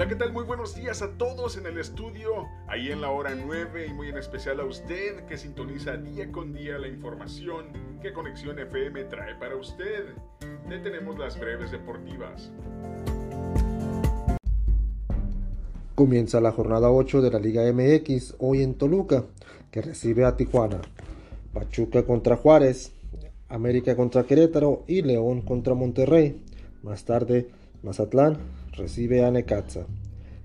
Hola, ¿qué tal? Muy buenos días a todos en el estudio, ahí en la hora 9 y muy en especial a usted que sintoniza día con día la información que Conexión FM trae para usted. Detenemos las breves deportivas. Comienza la jornada 8 de la Liga MX hoy en Toluca, que recibe a Tijuana, Pachuca contra Juárez, América contra Querétaro y León contra Monterrey. Más tarde, Mazatlán recibe a Necaxa.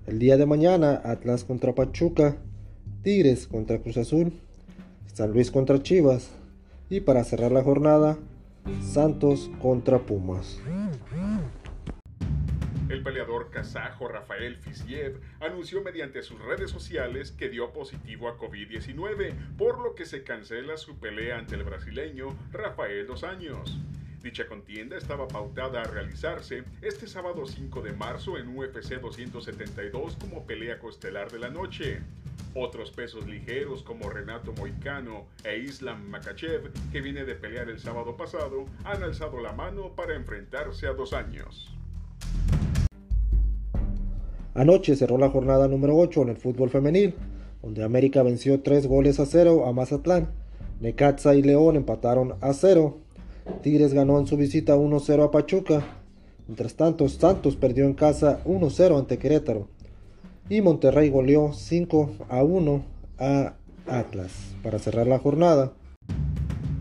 El día de mañana, Atlas contra Pachuca, Tigres contra Cruz Azul, San Luis contra Chivas y para cerrar la jornada, Santos contra Pumas. El peleador kazajo Rafael Fiziev anunció mediante sus redes sociales que dio positivo a COVID-19, por lo que se cancela su pelea ante el brasileño Rafael Dos Años. Dicha contienda estaba pautada a realizarse este sábado 5 de marzo en UFC 272 como pelea costelar de la noche. Otros pesos ligeros como Renato Moicano e Islam Makachev, que viene de pelear el sábado pasado, han alzado la mano para enfrentarse a dos años. Anoche cerró la jornada número 8 en el fútbol femenil, donde América venció 3 goles a 0 a Mazatlán. Necaxa y León empataron a 0 Tigres ganó en su visita 1-0 a Pachuca. Mientras tanto, Santos perdió en casa 1-0 ante Querétaro. Y Monterrey goleó 5-1 a Atlas. Para cerrar la jornada,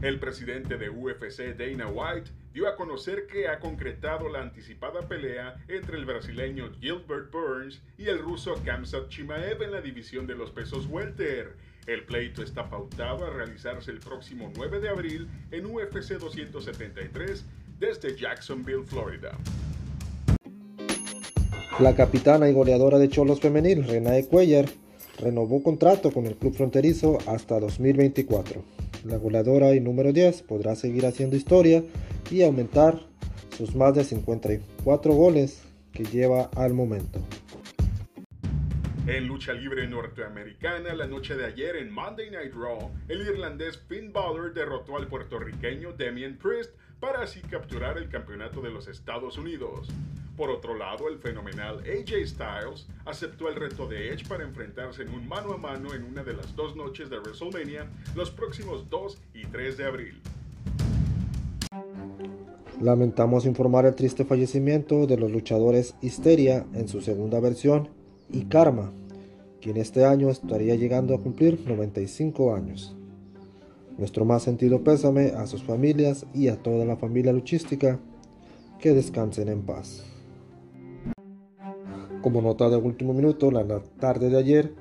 el presidente de UFC, Dana White, dio a conocer que ha concretado la anticipada pelea entre el brasileño Gilbert Burns y el ruso Kamsat Chimaev en la división de los pesos welter. El pleito está pautado a realizarse el próximo 9 de abril en UFC 273 desde Jacksonville, Florida. La capitana y goleadora de Cholos Femenil, Renae Cuellar, renovó contrato con el club fronterizo hasta 2024. La goleadora y número 10 podrá seguir haciendo historia y aumentar sus más de 54 goles que lleva al momento. En lucha libre norteamericana, la noche de ayer en Monday Night Raw, el irlandés Finn Balor derrotó al puertorriqueño Damien Priest para así capturar el campeonato de los Estados Unidos. Por otro lado, el fenomenal AJ Styles aceptó el reto de Edge para enfrentarse en un mano a mano en una de las dos noches de WrestleMania los próximos 2 y 3 de abril. Lamentamos informar el triste fallecimiento de los luchadores Histeria en su segunda versión y Karma, quien este año estaría llegando a cumplir 95 años. Nuestro más sentido pésame a sus familias y a toda la familia luchística. Que descansen en paz. Como nota de último minuto, la tarde de ayer,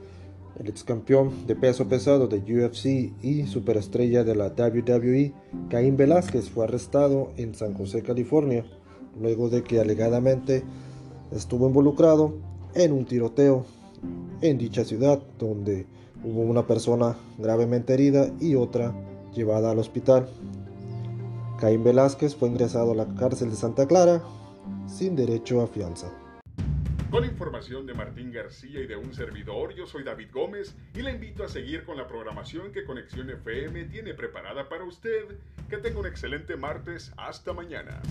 el ex campeón de peso pesado de UFC y superestrella de la WWE, Caín Velázquez, fue arrestado en San José, California, luego de que alegadamente estuvo involucrado en un tiroteo en dicha ciudad donde hubo una persona gravemente herida y otra llevada al hospital. Caín Velázquez fue ingresado a la cárcel de Santa Clara sin derecho a fianza. Con información de Martín García y de un servidor, yo soy David Gómez y le invito a seguir con la programación que Conexión FM tiene preparada para usted. Que tenga un excelente martes. Hasta mañana.